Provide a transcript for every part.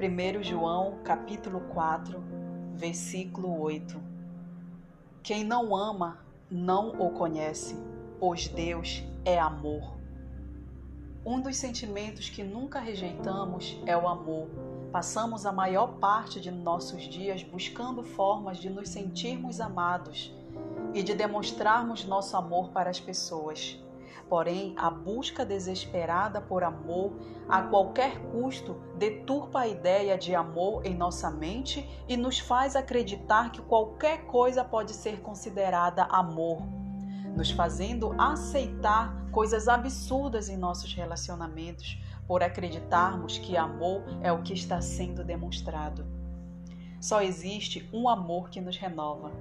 1 João capítulo 4, versículo 8. Quem não ama não o conhece, pois Deus é amor. Um dos sentimentos que nunca rejeitamos é o amor. Passamos a maior parte de nossos dias buscando formas de nos sentirmos amados e de demonstrarmos nosso amor para as pessoas. Porém, a busca desesperada por amor a qualquer custo deturpa a ideia de amor em nossa mente e nos faz acreditar que qualquer coisa pode ser considerada amor, nos fazendo aceitar coisas absurdas em nossos relacionamentos por acreditarmos que amor é o que está sendo demonstrado. Só existe um amor que nos renova,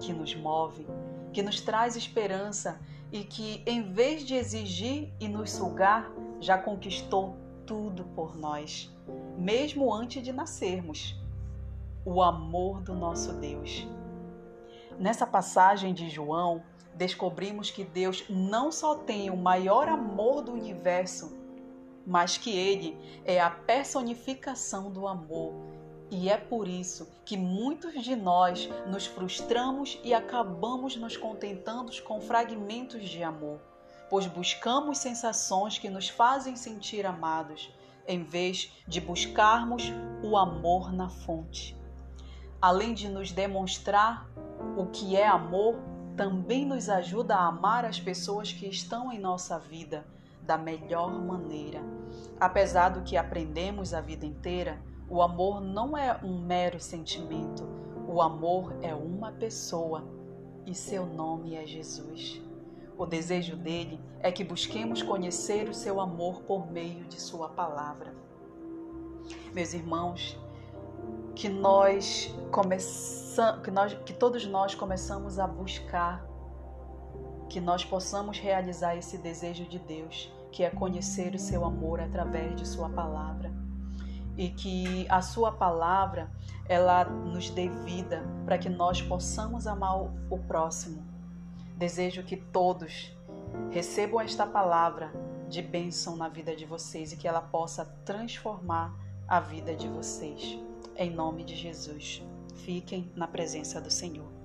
que nos move, que nos traz esperança e que, em vez de exigir e nos sugar, já conquistou tudo por nós, mesmo antes de nascermos. O amor do nosso Deus. Nessa passagem de João, descobrimos que Deus não só tem o maior amor do universo, mas que Ele é a personificação do amor e é por isso que muitos de nós nos frustramos e acabamos nos contentando com fragmentos de amor, pois buscamos sensações que nos fazem sentir amados, em vez de buscarmos o amor na fonte. Além de nos demonstrar o que é amor, também nos ajuda a amar as pessoas que estão em nossa vida da melhor maneira. Apesar do que aprendemos a vida inteira, o amor não é um mero sentimento, o amor é uma pessoa e seu nome é Jesus. O desejo dele é que busquemos conhecer o seu amor por meio de sua palavra. Meus irmãos, que nós começamos, que, nós, que todos nós começamos a buscar, que nós possamos realizar esse desejo de Deus, que é conhecer o seu amor através de sua palavra e que a sua palavra ela nos dê vida para que nós possamos amar o próximo. Desejo que todos recebam esta palavra de bênção na vida de vocês e que ela possa transformar a vida de vocês. Em nome de Jesus. Fiquem na presença do Senhor.